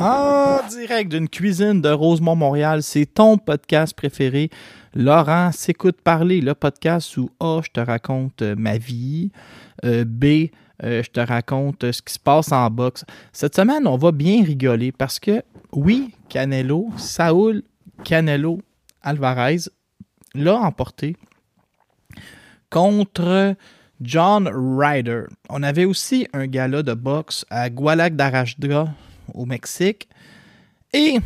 En direct d'une cuisine de Rosemont, Montréal, c'est ton podcast préféré. Laurent s'écoute parler, le podcast où A, je te raconte euh, ma vie, euh, B, euh, je te raconte ce qui se passe en boxe. Cette semaine, on va bien rigoler parce que, oui, Canelo, Saúl Canelo Alvarez l'a emporté contre John Ryder. On avait aussi un gala de boxe à Guadalajara au Mexique. Et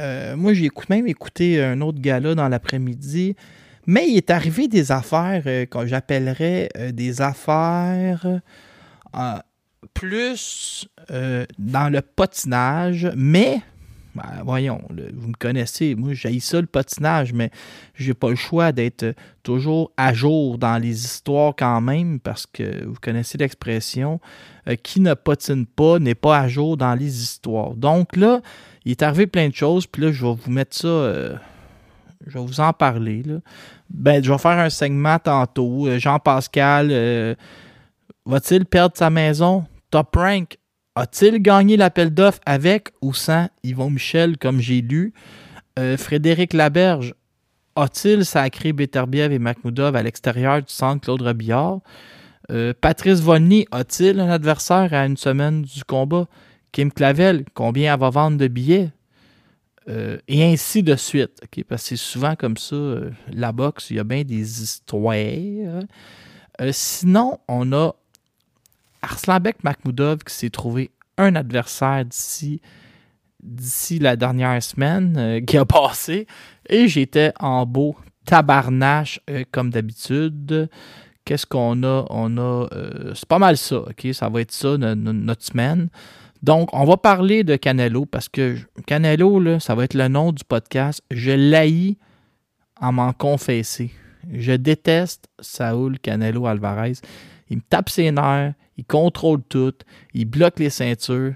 euh, moi, j'ai même écouté un autre gala dans l'après-midi. Mais il est arrivé des affaires euh, que j'appellerais euh, des affaires euh, plus dans le patinage, mais ben, voyons, vous me connaissez, moi j'ai ça le patinage, mais j'ai pas le choix d'être toujours à jour dans les histoires quand même, parce que vous connaissez l'expression euh, qui ne patine pas n'est pas à jour dans les histoires. Donc là, il est arrivé plein de choses, puis là, je vais vous mettre ça. euh, je vais vous en parler. Là. Ben, je vais faire un segment tantôt. Euh, Jean-Pascal, va-t-il perdre sa maison? Top Rank, a-t-il gagné l'appel d'offres avec ou sans Yvon Michel, comme j'ai lu? Euh, Frédéric Laberge, a-t-il sacré Beterbiev et Makhmoudov à l'extérieur du centre Claude Robillard? Euh, Patrice Vonny, a-t-il un adversaire à une semaine du combat? Kim Clavel, combien elle va vendre de billets? Euh, et ainsi de suite. Parce que c'est souvent comme ça, la boxe, il y a bien des histoires. Sinon, on a Arslanbek Makhmoudov qui s'est trouvé un adversaire d'ici d'ici la dernière semaine euh, qui a passé. Et j'étais en beau tabarnache euh, comme d'habitude. Qu'est-ce qu'on a? On a. euh, c'est pas mal ça, OK? Ça va être ça, no- no- notre semaine. Donc, on va parler de Canelo parce que Canelo, là, ça va être le nom du podcast. Je l'haïs en m'en confesser. Je déteste Saúl Canelo Alvarez. Il me tape ses nerfs, il contrôle tout, il bloque les ceintures,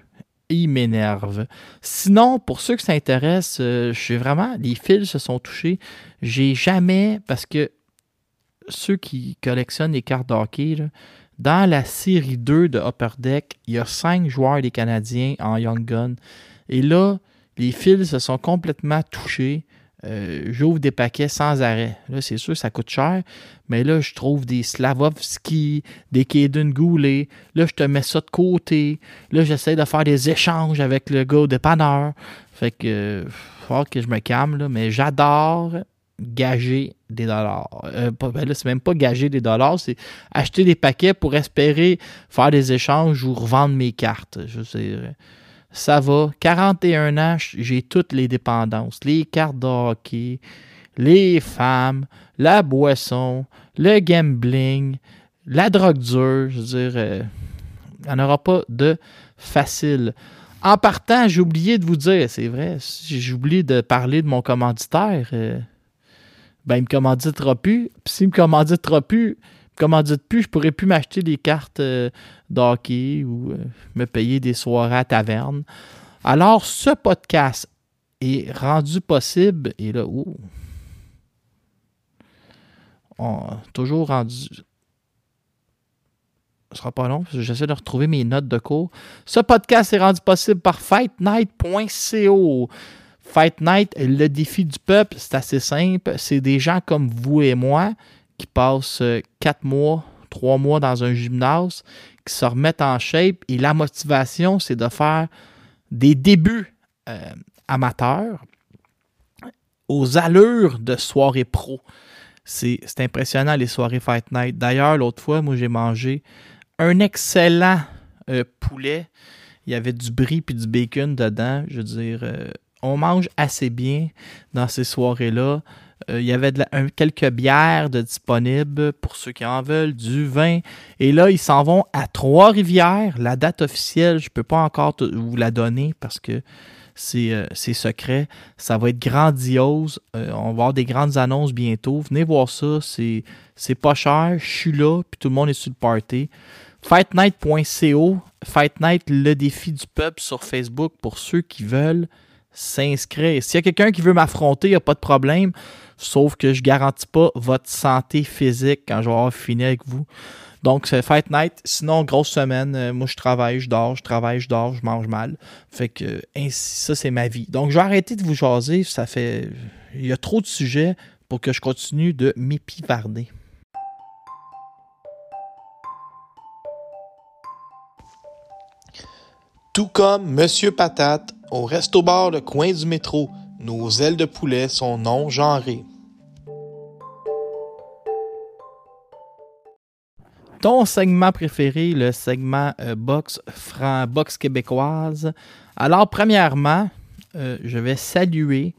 il m'énerve. Sinon, pour ceux qui s'intéressent, euh, je vraiment. Les fils se sont touchés. J'ai jamais. Parce que ceux qui collectionnent les cartes de hockey, là, dans la série 2 de Upper Deck, il y a cinq joueurs des Canadiens en Young Gun. Et là, les fils se sont complètement touchés. Euh, J'ouvre des paquets sans arrêt. Là, c'est sûr, ça coûte cher. Mais là, je trouve des Slavovski, des Kaden Goulet. Là, je te mets ça de côté. Là, j'essaie de faire des échanges avec le gars de dépanneur. Fait que, faut que je me calme, là. Mais j'adore gager des dollars. Euh, ben là, c'est même pas gager des dollars, c'est acheter des paquets pour espérer faire des échanges ou revendre mes cartes. Je sais, euh, ça va. 41 ans, j'ai toutes les dépendances. Les cartes de hockey, les femmes, la boisson, le gambling, la drogue dure. Je veux dire, euh, il n'y en aura pas de facile. En partant, j'ai oublié de vous dire, c'est vrai, j'ai oublié de parler de mon commanditaire. euh, ben, il me commanditera plus. Puis s'il me commanditera plus, me commandite plus, je pourrais plus m'acheter des cartes euh, d'hockey ou euh, me payer des soirées à taverne. Alors, ce podcast est rendu possible, et là, ouh, on, toujours rendu. Ce sera pas long, parce que j'essaie de retrouver mes notes de cours. Ce podcast est rendu possible par fightnight.co. Fight Night, le défi du peuple, c'est assez simple. C'est des gens comme vous et moi qui passent euh, quatre mois, trois mois dans un gymnase, qui se remettent en shape. Et la motivation, c'est de faire des débuts euh, amateurs aux allures de soirée pro. C'est c'est impressionnant les soirées Fight Night. D'ailleurs, l'autre fois, moi j'ai mangé un excellent euh, poulet. Il y avait du brie puis du bacon dedans. Je veux dire, euh, on mange assez bien dans ces soirées-là. Euh, il y avait quelques bières disponibles pour ceux qui en veulent, du vin. Et là, ils s'en vont à Trois-Rivières. La date officielle, je ne peux pas encore vous la donner parce que c'est euh, secret. Ça va être grandiose. Euh, on va avoir des grandes annonces bientôt. Venez voir ça. C'est pas cher. Je suis là, puis tout le monde est sur le party. Fightnight.co. Fight Night, le défi du peuple sur Facebook pour ceux qui veulent s'inscrire. S'il y a quelqu'un qui veut m'affronter, il n'y a pas de problème. Sauf que je garantis pas votre santé physique quand je vais avoir fini avec vous. Donc, c'est Fight Night. Sinon, grosse semaine. euh, moi, je travaille, je dors, je travaille, je dors, je mange mal. Fait que, ça, c'est ma vie. Donc, je vais arrêter de vous jaser. Ça fait. Il y a trop de sujets pour que je continue de m'épivarder. Tout comme Monsieur Patate, au resto-bar Le Coin du Métro, nos ailes de poulet sont non genrées. Ton segment préféré, le segment euh, boxe, franc, boxe québécoise. Alors, premièrement, euh, je vais saluer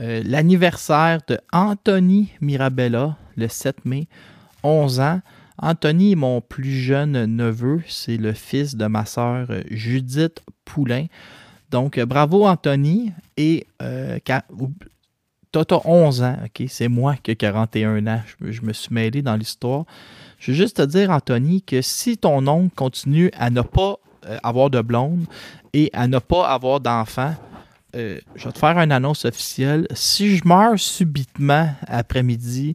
euh, l'anniversaire de Anthony Mirabella, le 7 mai, 11 ans. Anthony est mon plus jeune neveu, c'est le fils de ma sœur Judith Poulain. Donc, bravo Anthony. Et euh, t'as 11 ans, ok? C'est moi qui ai 41 ans. Je me suis mêlé dans l'histoire. Je veux juste te dire, Anthony, que si ton oncle continue à ne pas euh, avoir de blonde et à ne pas avoir d'enfant, euh, je vais te faire une annonce officielle. Si je meurs subitement après-midi,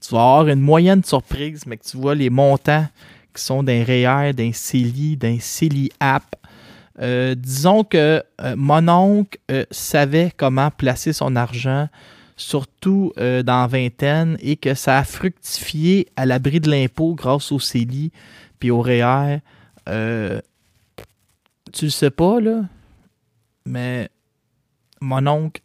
tu vas avoir une moyenne surprise, mais que tu vois les montants qui sont d'un REER, d'un CELI, d'un CELI App. Euh, disons que mon oncle savait comment placer son argent, surtout euh, dans la vingtaine, et que ça a fructifié à l'abri de l'impôt grâce au CELI puis au REER. Euh, tu le sais pas, là, mais mon oncle,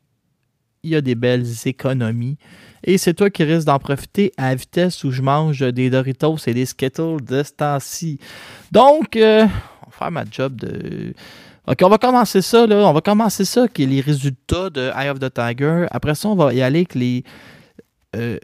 il a des belles économies. Et c'est toi qui risques d'en profiter à la vitesse où je mange des Doritos et des Skittles de ce temps-ci. Donc, euh, on va faire ma job de. Ok, on va commencer ça, là. On va commencer ça, qui est les résultats de Eye of the Tiger. Après ça, on va y aller avec les euh,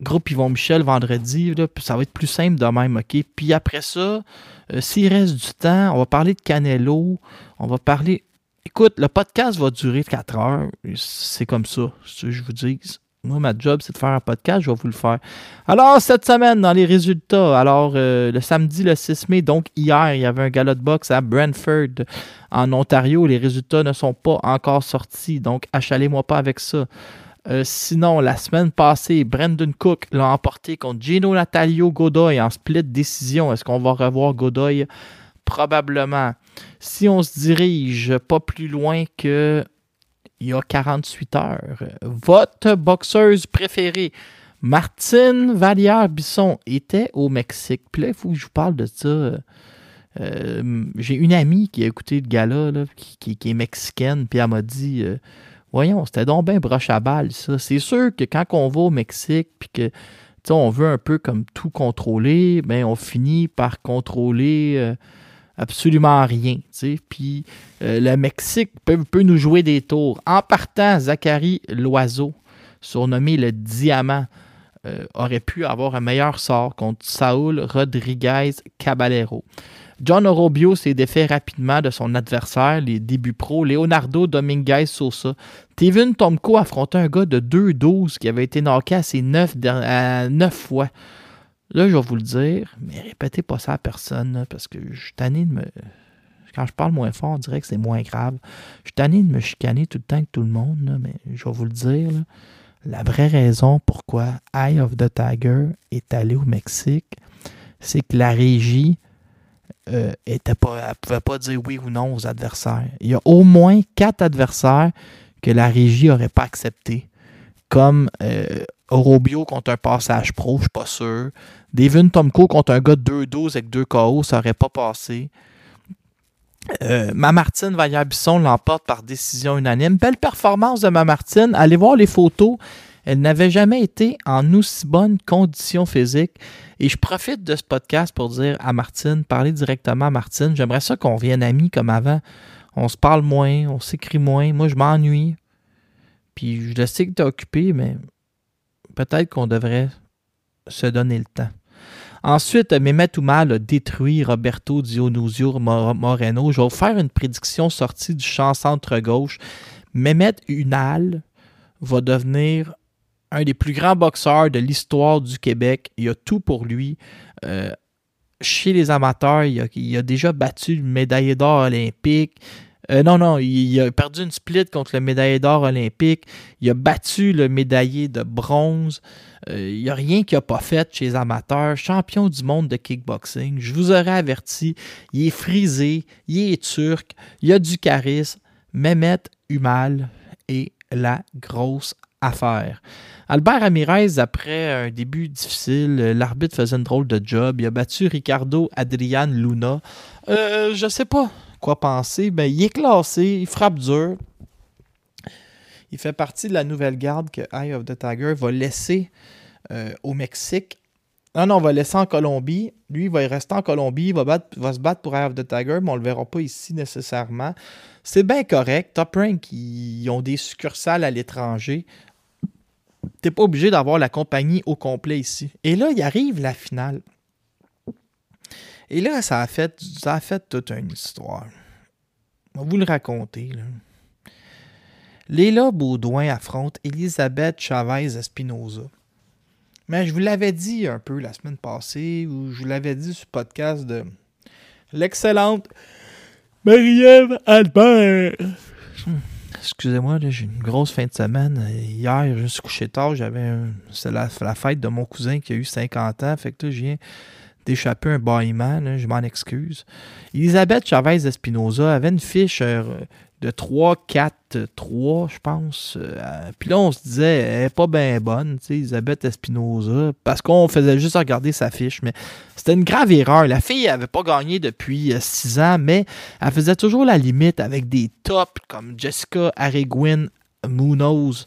groupes Yvon Michel vendredi. Là, puis ça va être plus simple de même, ok? Puis après ça, euh, s'il reste du temps, on va parler de Canelo. On va parler. Écoute, le podcast va durer 4 heures. C'est comme ça, je vous dis. Moi, ma job, c'est de faire un podcast, je vais vous le faire. Alors, cette semaine, dans les résultats, alors, euh, le samedi, le 6 mai, donc hier, il y avait un gala de boxe à Brantford, en Ontario. Les résultats ne sont pas encore sortis, donc achalez-moi pas avec ça. Euh, sinon, la semaine passée, Brandon Cook l'a emporté contre Gino Natalio Godoy en split décision. Est-ce qu'on va revoir Godoy? Probablement. Si on se dirige pas plus loin que il y a 48 heures, votre boxeuse préférée, Martine Vallière-Bisson, était au Mexique. Puis là, il faut que je vous parle de ça. Euh, J'ai une amie qui a écouté le gala, là, qui, est mexicaine, puis elle m'a dit euh, Voyons, c'était donc bien broche à balle, ça. C'est sûr que quand on va au Mexique, puis que on veut un peu comme tout contrôler, ben on finit par contrôler euh, absolument rien. Puis euh, le Mexique peut, nous jouer des tours. En partant, Zachary Loiseau, surnommé le Diamant, euh, aurait pu avoir un meilleur sort contre Saúl Rodriguez Caballero. John Orobio s'est défait rapidement de son adversaire, les débuts pro, Leonardo Dominguez Sosa. Tevin Tomko affrontait un gars de 2-12 qui avait été knocké à ses 9, à 9 fois. Là, je vais vous le dire, mais répétez pas ça à personne, parce que je suis tanné de me. Quand je parle moins fort, on dirait que c'est moins grave. Je suis tanné de me chicaner tout le temps avec tout le monde, mais je vais vous le dire. La vraie raison pourquoi Eye of the Tiger est allé au Mexique, c'est que la régie euh, était pas, pouvait pas dire oui ou non aux adversaires. Il y a au moins quatre adversaires que la régie n'aurait pas accepté. Comme euh, Orobio contre un passage pro, je suis pas sûr. Devin Tomko contre un gars de 2-12 avec 2 KO, ça aurait pas passé. Euh, Mamartine Vaillard-Bisson l'emporte par décision unanime. Belle performance de Mamartine. Allez voir les photos. Elle n'avait jamais été en aussi bonne condition physique. Et je profite de ce podcast pour dire à Martine, parler directement à Martine. J'aimerais ça qu'on vienne amis comme avant. On se parle moins, on s'écrit moins. Moi, je m'ennuie. Puis je sais que tu es occupé, mais peut-être qu'on devrait se donner le temps. Ensuite, Mehmet Oumal a détruit Roberto Dionisio Moreno. Je vais vous faire une prédiction sortie du champ centre-gauche. Mehmet Unal va devenir un des plus grands boxeurs de l'histoire du Québec. Il a tout pour lui. Euh, chez les amateurs, il a, déjà battu le médaillé d'or olympique. Euh, non, non, il, a perdu une split contre le médaillé d'or olympique. Il a battu le médaillé de bronze. Euh, il n'y a rien qu'il n'a pas fait chez les amateurs. Champion du monde de kickboxing. Je vous aurais averti, il est frisé, il est turc, il a du charisme. Mehmet Humal est la grosse affaire. Albert Ramirez, après un début difficile, l'arbitre faisait une drôle de job. Il a battu Ricardo Adrian Luna. Euh, je sais pas quoi penser. Ben, il est classé, il frappe dur. Il fait partie de la nouvelle garde que Eye of the Tiger va laisser euh, au Mexique. Non, non, on va laisser en Colombie. Lui, il va rester en Colombie. Il va, va se battre pour Eye of the Tiger, mais on ne le verra pas ici nécessairement. C'est bien correct. Top Rank, ils ont des succursales à l'étranger n'es pas obligé d'avoir la compagnie au complet ici. Et là, il arrive la finale. Et là, ça a fait, ça a fait toute une histoire. Je vais vous le raconter. Là. Léla Baudouin affronte Elisabeth Chavez Espinoza. Mais je vous l'avais dit un peu la semaine passée, ou je vous l'avais dit sur le podcast de l'excellente Marie-Ève Albert. Excusez-moi, j'ai une grosse fin de semaine. Hier, je me suis couché tard. J'avais C'est la, fête de mon cousin qui a eu 50 ans. Fait que là, je viens d'échapper un bâillement. je m'en excuse. Elisabeth Chavez Espinoza avait une fiche euh, de 3-4-3, je pense. Euh, puis là, on se disait, elle n'est pas bien bonne, tu sais, Elisabeth Espinoza, parce qu'on faisait juste regarder sa fiche. Mais c'était une grave erreur. La fille n'avait pas gagné depuis 6 euh, ans, mais elle faisait toujours la limite avec des tops comme Jessica Arreguin Munoz.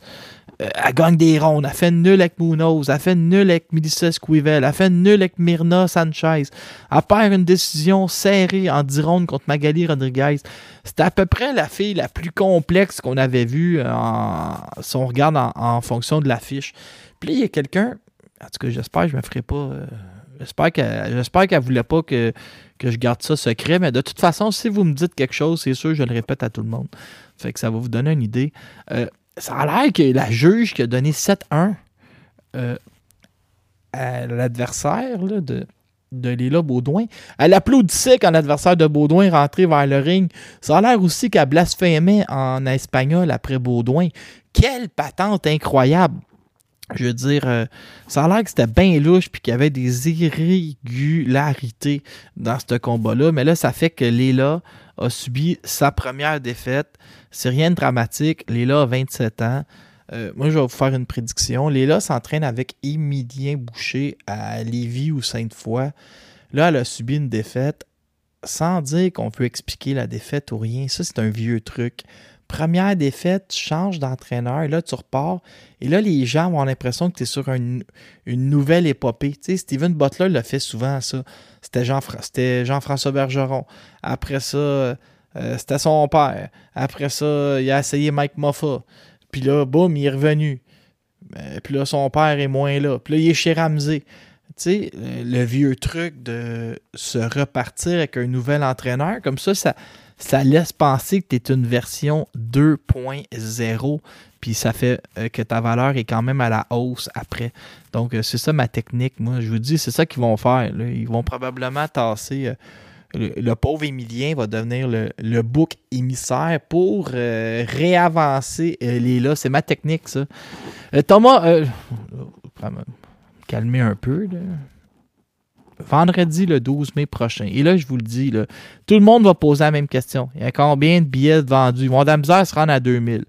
Euh, elle gagne des rondes. Elle fait nul avec Munoz. Elle fait nul avec Melissa Squivel. Elle fait nul avec Myrna Sanchez. Elle perd une décision serrée en 10 rondes contre Magali Rodriguez. C'était à peu près la fille la plus complexe qu'on avait vue si on regarde en, fonction de l'affiche. Puis il y a quelqu'un. En tout cas, j'espère que je ne me ferai pas. Euh, j'espère qu'elle ne voulait pas que, je garde ça secret. Mais de toute façon, si vous me dites quelque chose, c'est sûr, je le répète à tout le monde. Fait que ça va vous donner une idée. Euh, ça a l'air que la juge qui a donné 7-1 euh, à l'adversaire de, de Baudouin, elle applaudissait quand l'adversaire de Baudouin rentrait vers le ring. Ça a l'air aussi qu'elle blasphémait en espagnol après Baudouin. Quelle patente incroyable! Je veux dire, euh, ça a l'air que c'était bien louche puis qu'il y avait des irrégularités dans ce combat-là. Mais là, ça fait que Léla a subi sa première défaite. C'est rien de dramatique. Léla a 27 ans. Euh, moi, je vais vous faire une prédiction. Léla s'entraîne avec Émilien Boucher à Lévis ou Sainte-Foy. Là, elle a subi une défaite sans dire qu'on peut expliquer la défaite ou rien. Ça, c'est un vieux truc. Première défaite, tu changes d'entraîneur, là, tu repars. Et là, les gens ont l'impression que tu es sur une, nouvelle épopée. Tu sais, Steven Butler le fait souvent, ça. C'était Jean-François Bergeron. Après ça, euh, c'était son père. Après ça, il a essayé Mike Moffa. Puis là, boum, il est revenu. Puis là, son père est moins là. Puis là, il est chez Ramsey. Tu sais, le vieux truc de se repartir avec un nouvel entraîneur, comme ça, ça, ça laisse penser que tu es une version 2.0, puis ça fait euh, que ta valeur est quand même à la hausse après. Donc, euh, c'est ça ma technique. Moi, je vous dis, c'est ça qu'ils vont faire. Ils vont probablement tasser. Euh, le, pauvre Émilien va devenir le, le bouc émissaire pour réavancer les là. C'est ma technique, ça. Thomas, calmer un peu. Là vendredi le 12 mai prochain. Et là, je vous le dis, tout le monde va poser la même question. Il y a combien de billets vendus? Mon dame se rend à 2000.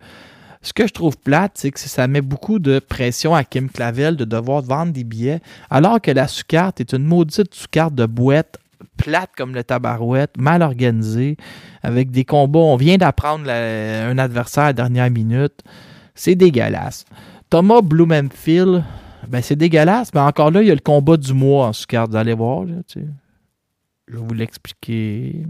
Ce que je trouve plate, c'est que ça met beaucoup de pression à Kim Clavel de devoir vendre des billets, alors que la sous-carte est une maudite sous-carte de boîte plate comme le tabarouette, mal organisé, avec des combats. On vient d'apprendre un adversaire à la dernière minute. C'est dégueulasse. Thomas Blumenfield, ben c'est dégueulasse, mais encore là, il y a le combat du mois en sous-carte. Vous allez voir, je vais vous l'expliquer.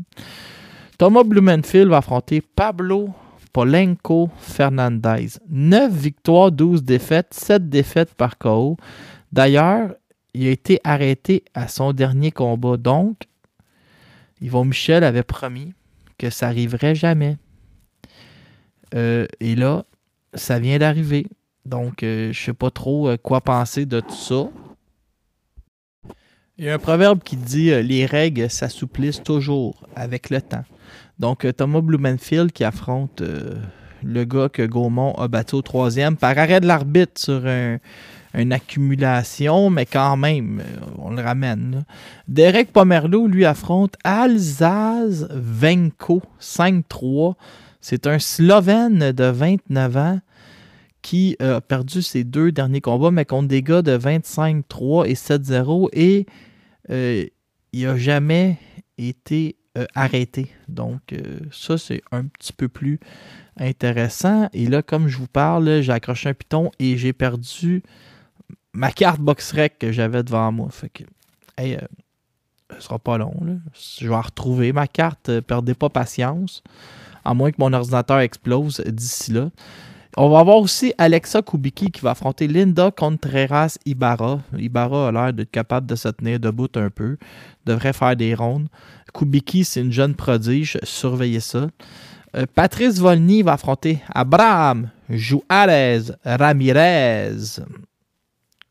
Thomas Blumenfield va affronter Pablo Polenko Fernandez. 9 victoires, 12 défaites, 7 défaites par KO. D'ailleurs, il a été arrêté à son dernier combat. Donc, Yvon Michel avait promis que ça arriverait jamais. Euh, et là, ça vient d'arriver. Donc, euh, je ne sais pas trop euh, quoi penser de tout ça. Il y a un proverbe qui dit Les règles s'assouplissent toujours avec le temps. Donc, Thomas Blumenfield qui affronte le gars que Gaumont a battu au troisième par arrêt de l'arbitre sur un, une accumulation, mais quand même, on le ramène. Derek Pomerleau, lui, affronte Alzaz Venko 5-3. C'est un Slovène de 29 ans qui a perdu ses deux derniers combats, mais contre des gars de 25-3 et 7-0. Et euh, il n'a jamais été euh, arrêté. Donc, euh, ça, c'est un petit peu plus intéressant. Et là, comme je vous parle, j'ai accroché un piton et j'ai perdu ma carte BoxRec que j'avais devant moi. Fait que, hey, euh, sera pas long. Je vais retrouver ma carte. Euh, perdez pas patience. À moins que mon ordinateur explose d'ici là. On va avoir aussi Alexa Kubicki qui va affronter Linda Contreras Ibarra. Ibarra a l'air d'être capable de se tenir debout un peu. Devrait faire des rondes. Kubicki, c'est une jeune prodige. Surveillez ça. Euh, Patrice Volny va affronter Abraham Juarez Ramirez.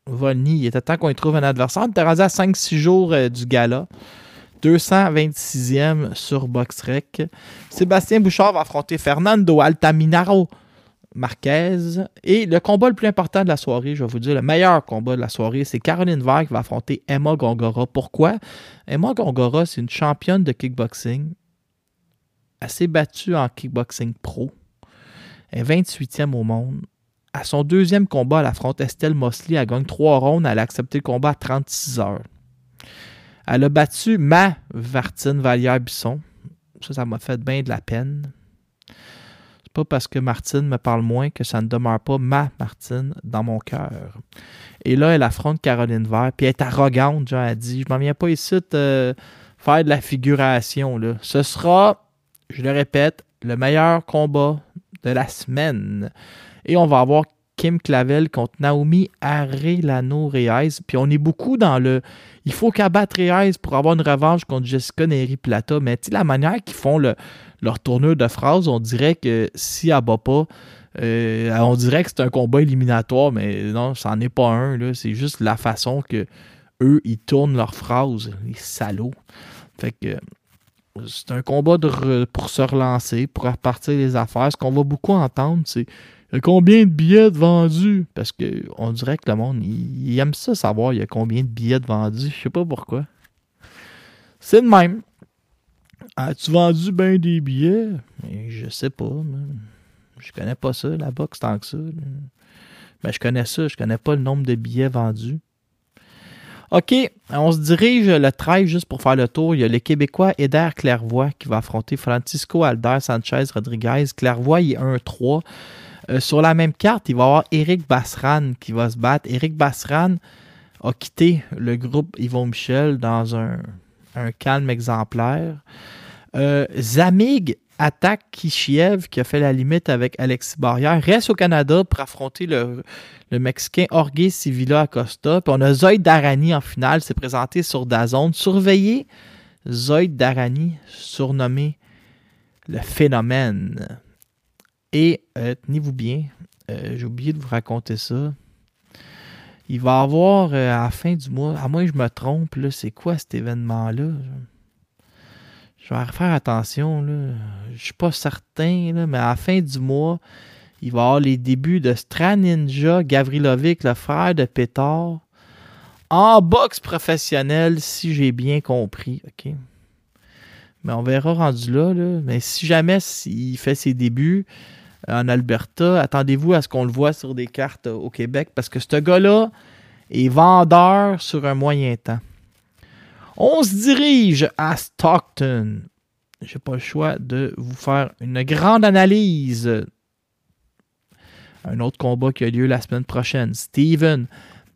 Volny, il était temps qu'on y trouve un adversaire. On était à 5-6 jours euh, du gala. 226e sur BoxRec. Sébastien Bouchard va affronter Fernando Altaminaro Marquez. Et le combat le plus important de la soirée, je vais vous dire, le meilleur combat de la soirée, c'est Caroline Vague qui va affronter Emma Gongora. Pourquoi? Emma Gongora, c'est une championne de kickboxing. Elle s'est battue en kickboxing pro. Elle est 28e au monde à son deuxième combat, elle affronte Estelle Mosley. Elle gagne trois rondes. Elle a accepté le combat à 36 heures. Elle a battu ma Vartine Vallière-Bisson. Ça, ça m'a fait bien de la peine. Pas parce que Martine me parle moins que ça ne demeure pas ma Martine dans mon cœur. Et là, elle affronte Caroline Vert. Puis elle est arrogante, genre, elle dit Je m'en viens pas ici te faire de la figuration. Là. Ce sera, je le répète, le meilleur combat de la semaine. Et on va avoir Kim Clavel contre Naomi Arelano Reyes. Puis on est beaucoup dans le. Il faut qu'elle batte Reyes pour avoir une revanche contre Jessica Neri Plata. Mais tu la manière qu'ils font le, leur tourneur de phrases, on dirait que si elle bat pas, euh, on dirait que c'est un combat éliminatoire, mais non, n'en est pas un. C'est juste la façon que eux, ils tournent leurs phrases, les salauds. Fait que c'est un combat pour se relancer, pour repartir les affaires. Ce qu'on va beaucoup entendre, c'est combien de billets vendus? Parce qu'on dirait que le monde, il, aime ça savoir il y a combien de billets vendus. Je sais pas pourquoi. C'est le même. As-tu vendu bien des billets? je sais pas. Je connais pas ça, la boxe, tant que ça. Mais je connais ça, je connais pas le nombre de billets vendus. OK, on se dirige le 13 juste pour faire le tour. Il y a le Québécois Eder Clairvoy qui va affronter Francisco Alder Sanchez Rodriguez. Clairvoy il est 1-3. Euh, sur la même carte, il va y avoir Eric Bassran qui va se battre. Eric Bassran a quitté le groupe Yvon Michel dans un, calme exemplaire. Euh, Zamig attaque Kishiev qui a fait la limite avec Alexis Barrière. Reste au Canada pour affronter le, Mexicain Jorge Civila Acosta. Puis on a Zoïd Darani en finale, s'est présenté sur Dazone. Surveillez Zoïd Darani, surnommé le phénomène. Et euh, tenez-vous bien, euh, j'ai oublié de vous raconter ça. Il va y avoir à la fin du mois, à moins que je me trompe, c'est quoi cet événement-là? Je vais faire attention. Là. Je suis pas certain, mais à la fin du mois, il va y avoir les débuts de Straninja Gavrilovic, le frère de Pétard, en boxe professionnelle, si j'ai bien compris. Mais on verra rendu là. là. Mais si jamais il fait ses débuts, en Alberta, attendez-vous à ce qu'on le voit sur des cartes au Québec parce que ce gars-là est vendeur sur un moyen temps. On se dirige à Stockton. J'ai pas le choix de vous faire une grande analyse. Un autre combat qui a lieu la semaine prochaine. Steven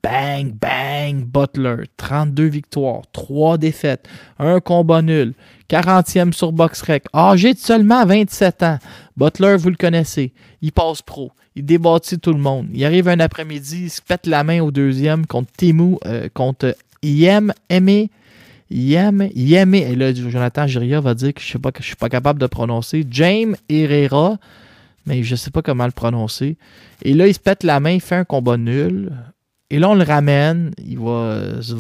Bang, bang, Butler. 32 victoires, 3 défaites, un combat nul. 40e sur BoxRec. Âgé de seulement 27 ans. Butler, vous le connaissez. Il passe pro. Il débâtit tout le monde. Il arrive un après-midi, il se pète la main au deuxième contre Timu, euh, contre Yem Aimé. Yem, Yem, et là, Jonathan Giria va dire que je ne suis pas capable de prononcer. James Herrera, mais je ne sais pas comment le prononcer. Et là, il se pète la main, il fait un combat nul. Et là, on le ramène. Il va se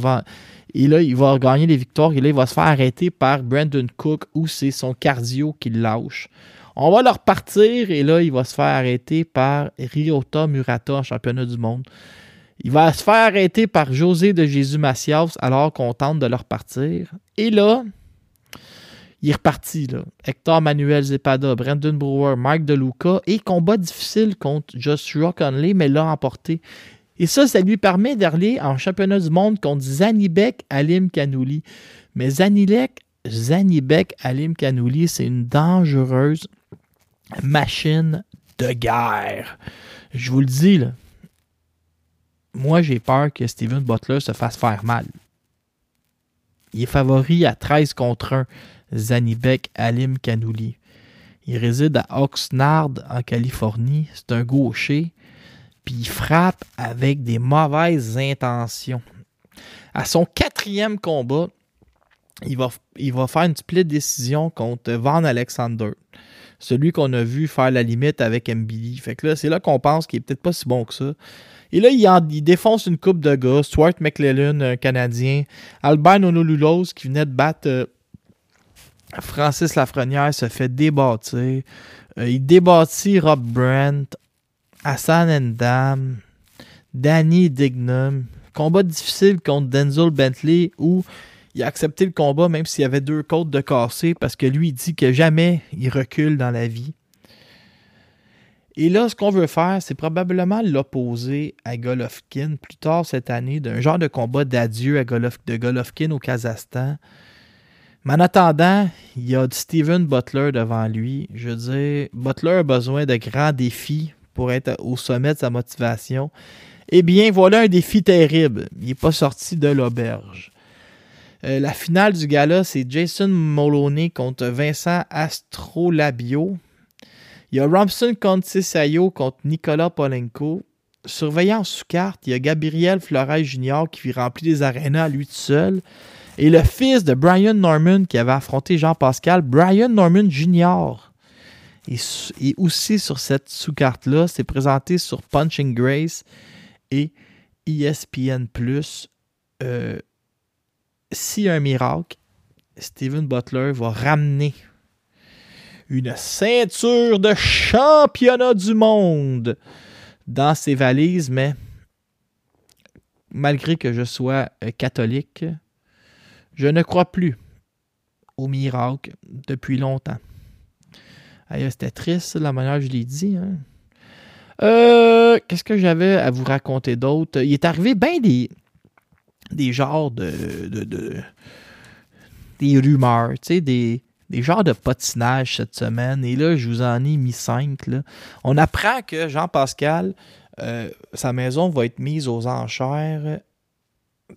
Et là, il va gagner des victoires. Et là, il va se faire arrêter par Brandon Cook ou c'est son cardio qui lâche. On va le repartir et là, il va se faire arrêter par Ryota Murata championnat du monde. Il va se faire arrêter par José de Jésus Macias alors qu'on tente de le repartir. Et là, il est reparti. Hector Manuel Zepada, Brandon Brewer, Mike DeLuca et combat difficile contre Joshua Conley, mais l'a emporté. Et ça, ça lui permet d'aller en championnat du monde contre Zanibek Alim Kanouli. Mais Zanilek, Zanibek Alim Kanouli, c'est une dangereuse machine de guerre. Je vous le dis, là. Moi, j'ai peur que Steven Butler se fasse faire mal. Il est favori à 13 contre 1, Zanibek Alim Kanouli. Il réside à Oxnard, en Californie. C'est un gaucher puis il frappe avec des mauvaises intentions. À son quatrième combat, il va, faire une split décision contre Van Alexander. Celui qu'on a vu faire la limite avec Mbili. Fait que là, c'est là qu'on pense qu'il est peut-être pas si bon que ça. Et là, il, défonce une coupe de gars. Stuart McClellan, un Canadien. Albert Onolulos, qui venait de battre euh, Francis Lafrenière, se fait débattre. Euh, il débattit Rob Brandt. Hassan Endam, Danny Dignum. Combat difficile contre Denzel Bentley où il a accepté le combat même s'il y avait deux côtes de cassé parce que lui il dit que jamais il recule dans la vie. Et là, ce qu'on veut faire, c'est probablement l'opposer à Golovkin plus tard cette année d'un genre de combat d'adieu à de Golovkin au Kazakhstan. Mais en attendant, il y a Steven Butler devant lui. Je veux dire, Butler a besoin de grands défis pour être au sommet de sa motivation. Eh bien, voilà un défi terrible. Il n'est pas sorti de l'auberge. Euh, la finale du gala, c'est Jason Moloney contre Vincent Astrolabio. Il y a Robson Contisayo contre Nicolas Polenko. Surveillant sous carte, il y a Gabriel Flores Jr. qui remplit des arénas lui tout seul. Et le fils de Brian Norman qui avait affronté Jean-Pascal, Brian Norman Jr. Et, aussi sur cette sous-carte-là, c'est présenté sur Punching Grace et ESPN. Euh, si un miracle, Steven Butler va ramener une ceinture de championnat du monde dans ses valises, mais malgré que je sois euh, catholique, je ne crois plus au miracle depuis longtemps. C'était triste, la manière je l'ai dit. Hein. Euh, qu'est-ce que j'avais à vous raconter d'autre? Il est arrivé bien des, des genres de, des rumeurs, des, des genres de patinage cette semaine. Et là, je vous en ai mis cinq. On apprend que Jean-Pascal, euh, sa maison va être mise aux enchères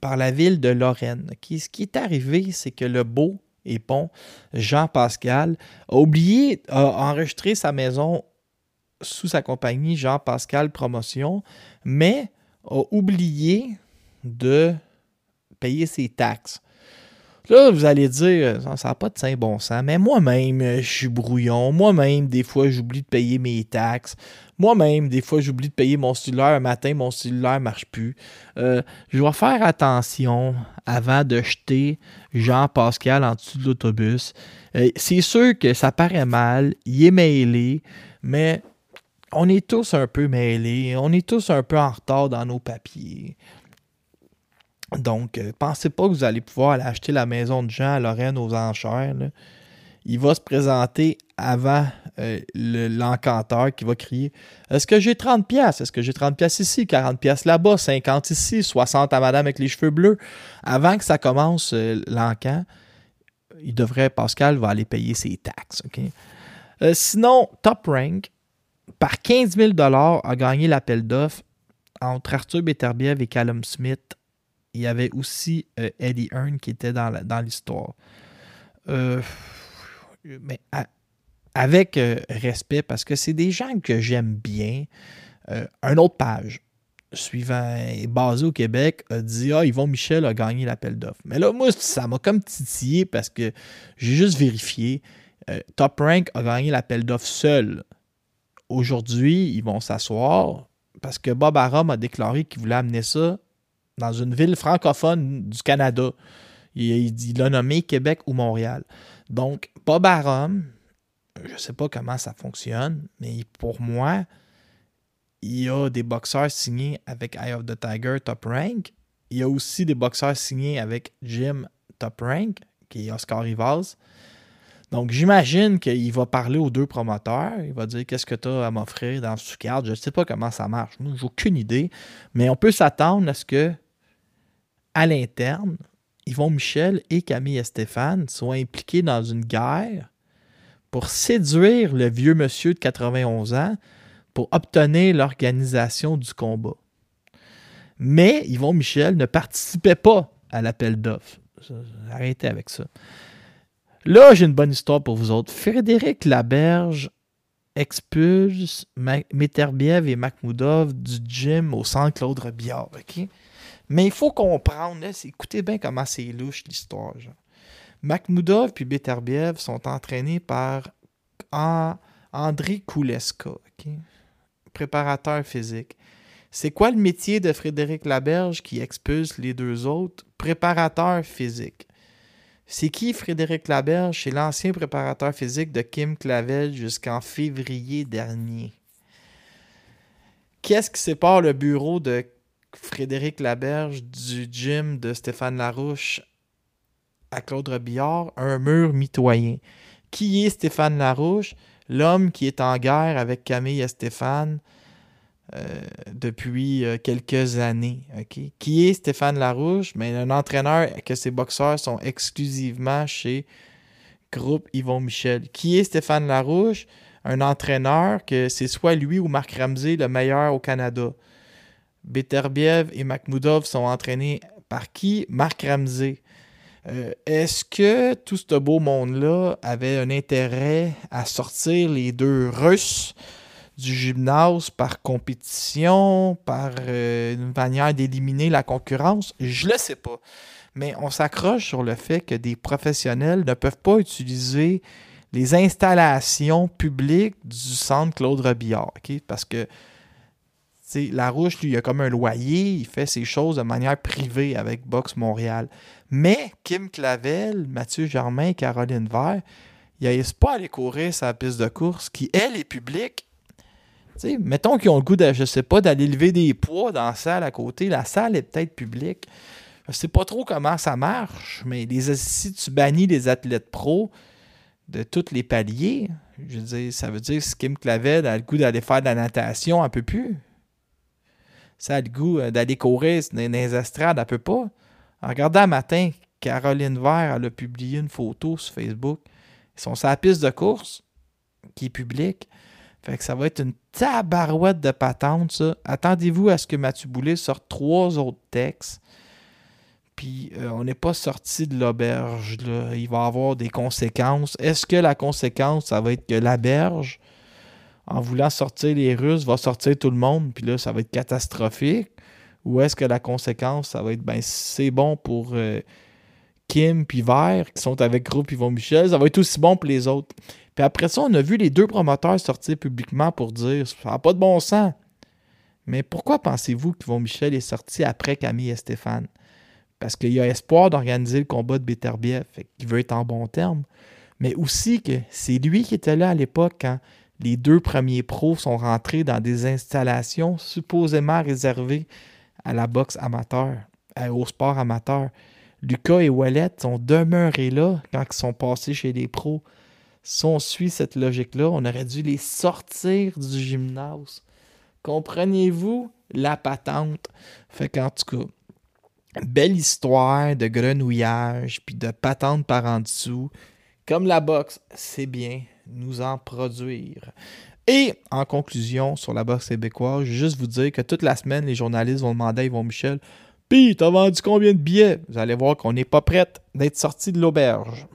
par la ville de Lorraine. Ce qui est arrivé, c'est que le beau et Pont, Jean Pascal, a oublié, a enregistré sa maison sous sa compagnie Jean Pascal Promotion, mais a oublié de payer ses taxes. Là, vous allez dire, ça n'a pas de saint bon sens, mais moi-même, je suis brouillon. Moi-même, des fois, j'oublie de payer mes taxes. Moi-même, des fois, j'oublie de payer mon cellulaire. Un matin, mon cellulaire ne marche plus. Euh, je dois faire attention avant de jeter Jean-Pascal en dessous de l'autobus. Euh, c'est sûr que ça paraît mal. Il est mêlé, mais on est tous un peu mêlés. On est tous un peu en retard dans nos papiers. Donc, euh, pensez pas que vous allez pouvoir aller acheter la maison de Jean à Lorraine aux enchères. Il va se présenter avant euh, le- l'encanteur qui va crier Est-ce que j'ai 30 pièces Est-ce que j'ai 30 pièces ici, 40 pièces là-bas, 50 ici, 60 à madame avec les cheveux bleus Avant que ça commence euh, l'encan, il devrait, Pascal va aller payer ses taxes. Euh, sinon, Top Rank, par 15 000 a gagné l'appel d'offres entre Arthur Beterbiev et Callum Smith. Il y avait aussi euh, Eddie Hearn qui était dans l'histoire. Euh, mais avec euh, respect, parce que c'est des gens que j'aime bien. Un autre page, suivant est basé au Québec, a dit Ah, Yvon Michel a gagné l'appel d'offres. Mais là, moi, ça m'a comme titillé parce que j'ai juste vérifié. Top Rank a gagné l'appel d'offres seul. Aujourd'hui, ils vont s'asseoir parce que Bob Arum a déclaré qu'il voulait amener ça dans une ville francophone du Canada. Il, l'a nommé Québec ou Montréal. Donc, Bob Arum, je ne sais pas comment ça fonctionne, mais pour moi, il y a des boxeurs signés avec Eye of the Tiger Top Rank. Il y a aussi des boxeurs signés avec Jim Top Rank, qui est Oscar Rivas. Donc, j'imagine qu'il va parler aux deux promoteurs. Il va dire qu'est-ce que tu as à m'offrir dans ce cadre. Je ne sais pas comment ça marche. Moi, j'ai aucune idée. Mais on peut s'attendre à ce que, à l'interne, Yvon Michel et Camille et Stéphane soient impliqués dans une guerre pour séduire le vieux monsieur de 91 ans pour obtenir l'organisation du combat. Mais Yvon Michel ne participait pas à l'appel d'offres. Arrêtez avec ça. Là, j'ai une bonne histoire pour vous autres. Frédéric Laberge expulse Meterbiev et Makhmoudov du gym au centre Claude Robillard. OK? Mais il faut comprendre, là, écoutez bien comment c'est louche l'histoire. Makhmoudov puis Beterbiev sont entraînés par An- André Kouleska, OK? préparateur physique. C'est quoi le métier de Frédéric Laberge qui expulse les deux autres? Préparateur physique. C'est qui Frédéric Laberge? C'est l'ancien préparateur physique de Kim Clavel jusqu'en février dernier. Qu'est-ce qui sépare le bureau de Frédéric Laberge du gym de Stéphane Larouche à Claude Robillard? Un mur mitoyen. Qui est Stéphane Larouche? L'homme qui est en guerre avec Camille et Stéphane euh, depuis euh, quelques années. Qui est Stéphane Larouche? Mais un entraîneur que ses boxeurs sont exclusivement chez Groupe Yvon Michel. Qui est Stéphane Larouche? Un entraîneur que c'est soit lui ou Marc Ramsey le meilleur au Canada. Beterbiev et Makhmoudov sont entraînés par qui? Marc Ramsey. Euh, Est-ce que tout ce beau monde-là avait un intérêt à sortir les deux Russes du gymnase par compétition, par euh, une manière d'éliminer la concurrence? Je le sais pas. Mais on s'accroche sur le fait que des professionnels ne peuvent pas utiliser les installations publiques du centre Claude Robillard. Parce que tu sais, Larouche, lui, il a comme un loyer, il fait ses choses de manière privée avec Box Montréal. Mais Kim Clavel, Mathieu Germain Caroline Vert, ils n'aillent pas aller courir sa piste de course qui, elle, est publique. Mettons qu'ils ont le goût, de, je sais pas, d'aller lever des poids dans la salle à côté. La salle est peut-être publique. Je sais pas trop comment ça marche, mais les, si tu bannis les athlètes pros de tous les paliers, je veux dire, ça veut dire que Kim Clavel a le goût d'aller faire de la natation, elle peut plus. Ça a le goût euh, d'aller courir dans les estrades, elle peut pas. En regardant un matin, Caroline Vert elle a publié une photo sur Facebook. Ils sont sur piste de course qui est publique. Fait que ça va être une tabarouette de patente, ça. Attendez-vous à ce que Mathieu Boulet sorte trois autres textes. Puis euh, on n'est pas sorti de l'auberge. Il va avoir des conséquences. Est-ce que la conséquence, ça va être que l'auberge, en voulant sortir les Russes, va sortir tout le monde, puis là, ça va être catastrophique? Ou est-ce que la conséquence, ça va être, ben, c'est bon pour euh, Kim puis Vert, qui sont avec Groupe Yvon Michel, ça va être aussi bon pour les autres. Puis après ça, on a vu les deux promoteurs sortir publiquement pour dire ça n'a pas de bon sens. Mais pourquoi pensez-vous qu'Yvon Michel est sorti après Camille et Stéphane? Parce qu'il y a espoir d'organiser le combat de Beterbiev, fait qu'il veut être en bon terme. Mais aussi que c'est lui qui était là à l'époque quand les deux premiers pros sont rentrés dans des installations supposément réservées à la boxe amateur, au sport amateur. Lucas et Wallet sont demeurés là quand ils sont passés chez les pros. si on suit cette logique-là, on aurait dû les sortir du gymnase. Comprenez-vous la patente? Fait qu'en tout cas, belle histoire de grenouillage puis de patente par en dessous. Comme la boxe, c'est bien nous en produire. Et en conclusion, sur la boxe québécoise, je vais juste vous dire que toute la semaine, les journalistes vont demander à Yvon Michel Pis, t'as vendu combien de billets Vous allez voir qu'on n'est pas prête d'être sorti de l'auberge.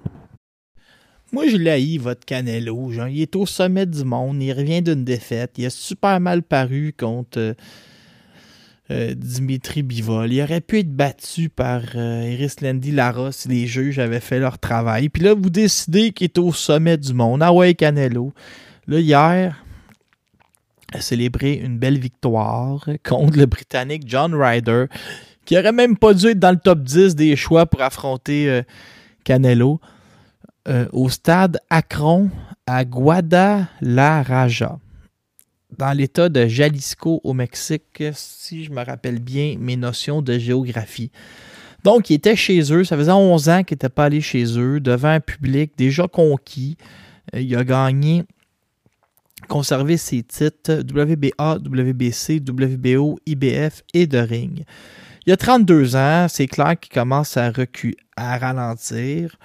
Moi, je l'ai votre Canelo. Genre, il est au sommet du monde. Il revient d'une défaite. Il a super mal paru contre euh, euh, Dimitri Bivol. Il aurait pu être battu par euh, Iris Landy Lara si les juges avaient fait leur travail. Puis là, vous décidez qu'il est au sommet du monde. Ah ouais, Canelo. Là, hier, a célébré une belle victoire contre le Britannique John Ryder, qui aurait même pas dû être dans le top 10 des choix pour affronter euh, Canelo, au stade Akron à Guadalajara dans l'état de Jalisco au Mexique, si je me rappelle bien mes notions de géographie. Donc, il était chez eux. Ça faisait 11 ans qu'il n'était pas allé chez eux, devant un public déjà conquis. Euh, il a gagné, conservé ses titres WBA, WBC, WBO, IBF et de ring. Il a 32 ans. C'est clair qu'il commence à à ralentir.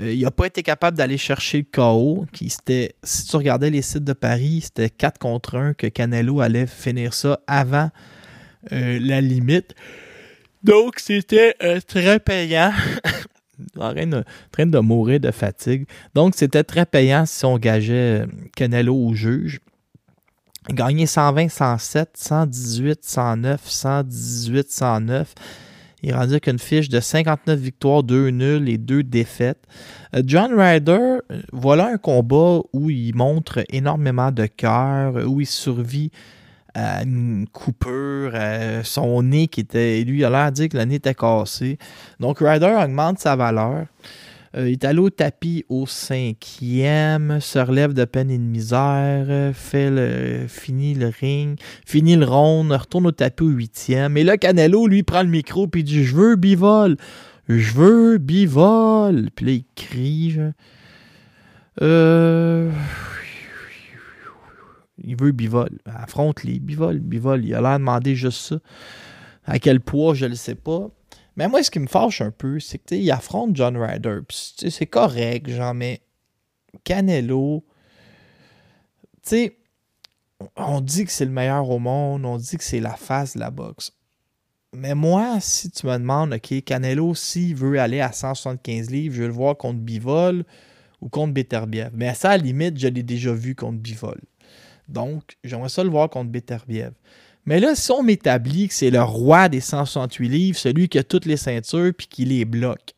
Euh, il n'a pas été capable d'aller chercher le KO. Qui si tu regardais les sites de Paris, c'était 4 contre 1 que Canelo allait finir ça avant euh, la limite. Donc, c'était euh, très payant. en train de, train de mourir de fatigue. Donc, c'était très payant si on gageait Canelo au juge. Gagnait 120, 107, 118, 109, 118, 109. Il rendu avec une fiche de 59 victoires, 2 nuls et 2 défaites. Euh, John Ryder, voilà un combat où il montre énormément de cœur, où il survit à une coupure, son nez qui était. Lui, il a l'air de dire que le nez était cassé. Donc, Ryder augmente sa valeur. Euh, est allé au tapis au cinquième, se relève de peine et de misère, fait le, finit le ring, finit le round, retourne au tapis au huitième. Et là, Canelo, lui, prend le micro et dit Je veux bivol, je veux bivol. Puis là, il crie. Euh. Il veut bivol. Affronte-les, bivol, bivol. Il a l'air de demander juste ça. À quel poids, je ne le sais pas. Mais moi, ce qui me fâche un peu, c'est qu'il affronte John Ryder. C'est correct, genre, mais Canelo, tu on dit que c'est le meilleur au monde, on dit que c'est la face de la boxe. Mais moi, si tu me demandes, OK, Canelo, s'il veut aller à 175 livres, je veux le voir contre Bivol ou contre Beterbiev. Mais à ça, à la limite, je l'ai déjà vu contre Bivol. Donc, j'aimerais ça le voir contre Beterbiev. Mais là, si on m'établit que c'est le roi des 168 livres, celui qui a toutes les ceintures puis qui les bloque,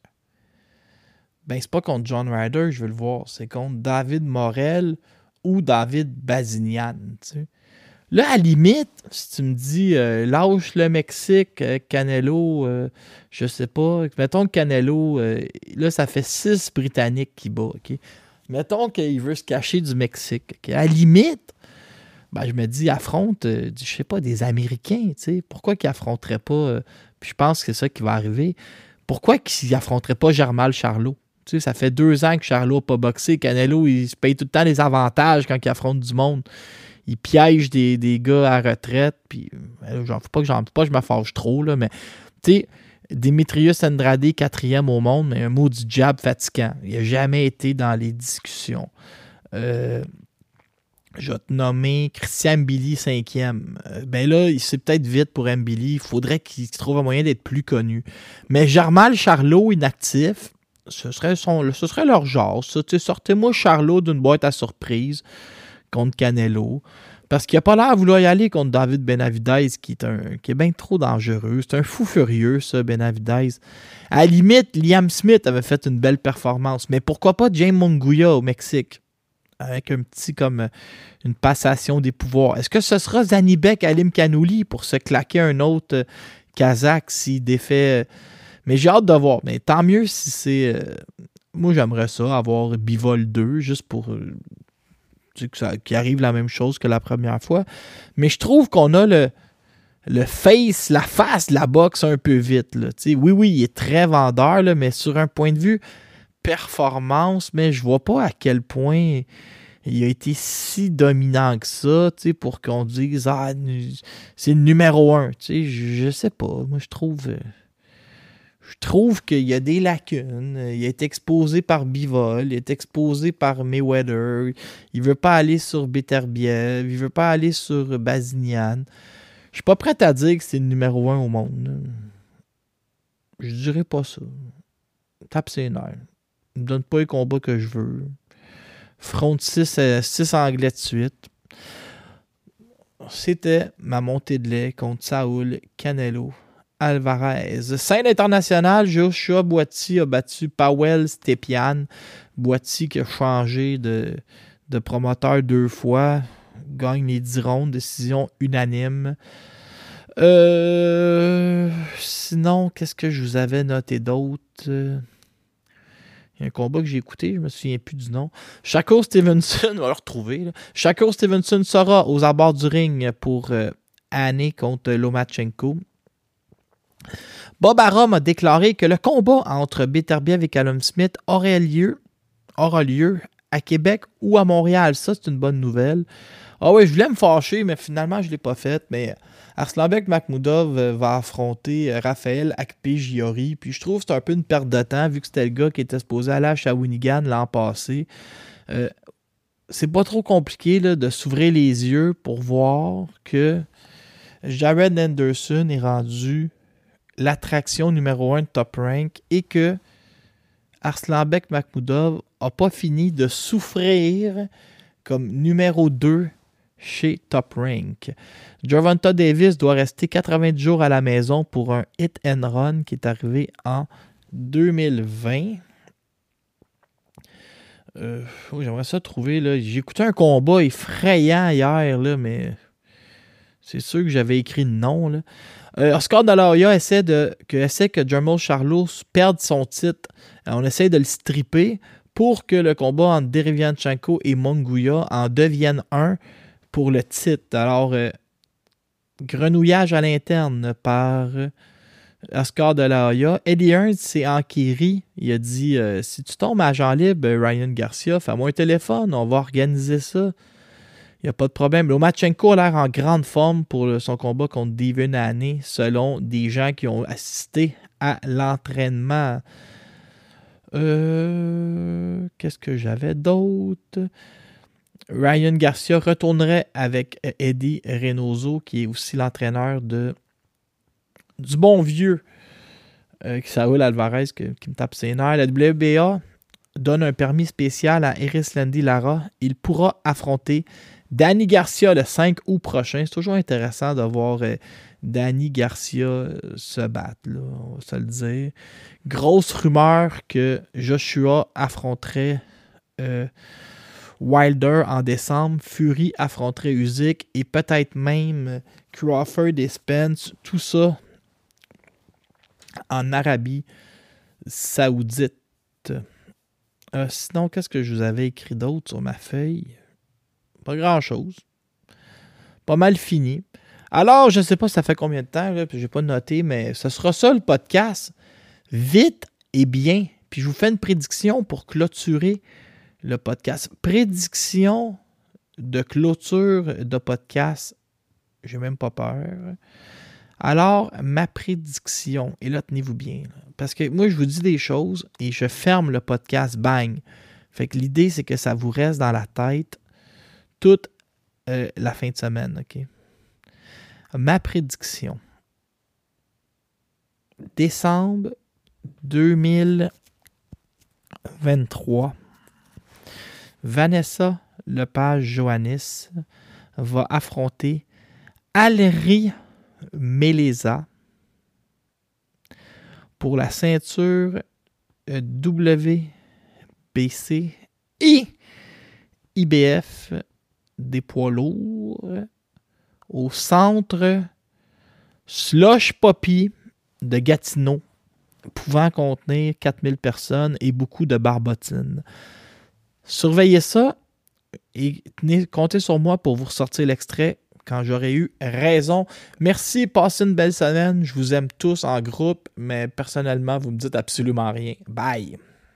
ben c'est pas contre John Ryder je veux le voir, c'est contre David Morel ou David Bazinian. Là, à la limite, si tu me dis euh, lâche le Mexique, euh, Canelo, euh, je sais pas. Mettons que Canelo, là, ça fait six Britanniques qui bat. Mettons qu'il veut se cacher du Mexique. À la limite, ben, je me dis, affronte, euh, je sais pas, des Américains, tu sais. Pourquoi qu'ils affronteraient pas, euh, puis je pense que c'est ça qui va arriver, pourquoi qu'ils n'affronteraient pas Germal Charlot? Tu sais, ça fait deux ans que Charlot n'a pas boxé. Canelo, il se paye tout le temps les avantages quand il affronte du monde. Il piège des, gars à retraite, puis euh, j'en pas que j'en pas, je me trop, là, mais tu sais, Demetrius Andrade, quatrième au monde, mais un mot du jab fatigant. Il n'a jamais été dans les discussions. Je vais te nommer Christian Billy cinquième. Euh, ben là, c'est peut-être vite pour Mbili. Il faudrait qu'il trouve un moyen d'être plus connu. Mais Jarmal Charlot inactif, ce serait, son, ce serait leur genre. Sortez-moi Charlot d'une boîte à surprise contre Canelo. Parce qu'il n'a pas l'air de vouloir y aller contre David Benavidez, qui est, un, qui est bien trop dangereux. C'est un fou furieux, ça, Benavidez. À la limite, Liam Smith avait fait une belle performance. Mais pourquoi pas James Monguia au Mexique? Avec un petit comme euh, une passation des pouvoirs. Est-ce que ce sera Zanibek Alim Kanouli pour se claquer un autre euh, Kazakh s'il défait. Euh, mais j'ai hâte de voir. Mais tant mieux si c'est. moi, j'aimerais ça, avoir Bivol 2, juste pour. qu'il arrive la même chose que la première fois. Mais je trouve qu'on a le, le face, la face de la boxe un peu vite. Là. Oui, oui, il est très vendeur, mais sur un point de vue performance, mais je vois pas à quel point il a été si dominant que ça, tu sais, pour qu'on dise Ah, c'est le numéro un. Tu sais, je, je sais pas. Moi, je trouve. euh, Je trouve qu'il y a des lacunes. Il est exposé par Bivol, il est exposé par Mayweather. Il veut pas aller sur Beterbiev, il veut pas aller sur Bazinian. Je suis pas prêt à dire que c'est le numéro un au monde. Je dirais pas ça. Tape ses nerfs. Me donne pas les combats que je veux. Front 6, anglais de suite. C'était ma montée de lait contre Saoul Canelo Alvarez. Scène internationale, Joshua Boiti a battu Powell Stepian. Boiti qui a changé de, de promoteur deux fois. Gagne les 10 rondes, décision unanime. Euh, sinon, qu'est-ce que je vous avais noté d'autre? Il y a un combat que j'ai écouté, je me souviens plus du nom. Shakur Stevenson, on va le retrouver. Là. Stevenson sera aux abords du ring pour euh, Annie contre Lomachenko. Bob Arum a déclaré que le combat entre Beterbiev et Callum Smith aurait lieu, aura lieu à Québec ou à Montréal. Ça, c'est une bonne nouvelle. Ah oui, je voulais me fâcher, mais finalement, je ne l'ai pas fait. Mais Arslanbek Makhmoudov euh, va affronter euh, Raphaël Akpe-Giori. Puis je trouve que c'est un peu une perte de temps, vu que c'était le gars qui était supposé aller à Shawinigan l'an passé. Euh, c'est pas trop compliqué là, de s'ouvrir les yeux pour voir que Jared Anderson est rendu l'attraction numéro un de Top Rank et que Arslanbek Makhmoudov n'a pas fini de souffrir comme numéro 2 chez Top Rank. Gervonta Davis doit rester 90 jours à la maison pour un hit and run qui est arrivé en 2020. Euh, J'aimerais ça trouver. J'ai écouté un combat effrayant hier, là, mais c'est sûr que j'avais écrit le nom. Là. Euh, Oscar de la Hoya essaie, de, que, essaie que Jermel Charlo perde son titre. Euh, on essaie de le stripper pour que le combat entre Derevianchenko et Monguia en devienne un pour le titre. Alors, euh, grenouillage à l'interne par euh, Oscar de la Hoya. Eddie Hearn s'est enquéri. Il a dit euh, Si tu tombes à Jean libre, Ryan Garcia, fais-moi un téléphone, on va organiser ça. Il n'y a pas de problème. Lomachenko a l'air en grande forme pour son combat contre Devin Haney, selon des gens qui ont assisté à l'entraînement. Qu'est-ce que j'avais d'autre? Ryan Garcia retournerait avec Eddie Reynoso, qui est aussi l'entraîneur de du bon vieux euh, Saúl Alvarez qui me tape ses nerfs. La WBA donne un permis spécial à Eris Landy Lara. Il pourra affronter Danny Garcia le 5 août prochain. C'est toujours intéressant de voir euh, Danny Garcia euh, se battre, on va se le dire. Grosse rumeur que Joshua affronterait euh, Wilder en décembre, Fury affronterait Usyk et peut-être même Crawford et Spence, tout ça en Arabie saoudite. Euh, sinon, qu'est-ce que je vous avais écrit d'autre sur ma feuille? Pas grand-chose. Pas mal fini. Alors, je ne sais pas ça fait combien de temps, je n'ai pas noté, mais ce sera ça le podcast. Vite et bien. Puis je vous fais une prédiction pour clôturer le podcast. Prédiction de clôture de podcast. J'ai même pas peur. Alors, ma prédiction, et là, tenez-vous bien, parce que moi, je vous dis des choses et je ferme le podcast, bang. Fait que l'idée, c'est que ça vous reste dans la tête toute euh, la fin de semaine, OK? Ma prédiction. Décembre 2023. Vanessa Lepage-Joannis va affronter Alri Meleza pour la ceinture euh, WBC et IBF des poids lourds au centre Slush Poppy de Gatineau, pouvant contenir 4000 personnes et beaucoup de barbotines. Surveillez ça et comptez sur moi pour vous ressortir l'extrait quand j'aurai eu raison. Merci, passez une belle semaine. Je vous aime tous en groupe, mais personnellement, vous me dites absolument rien. Bye!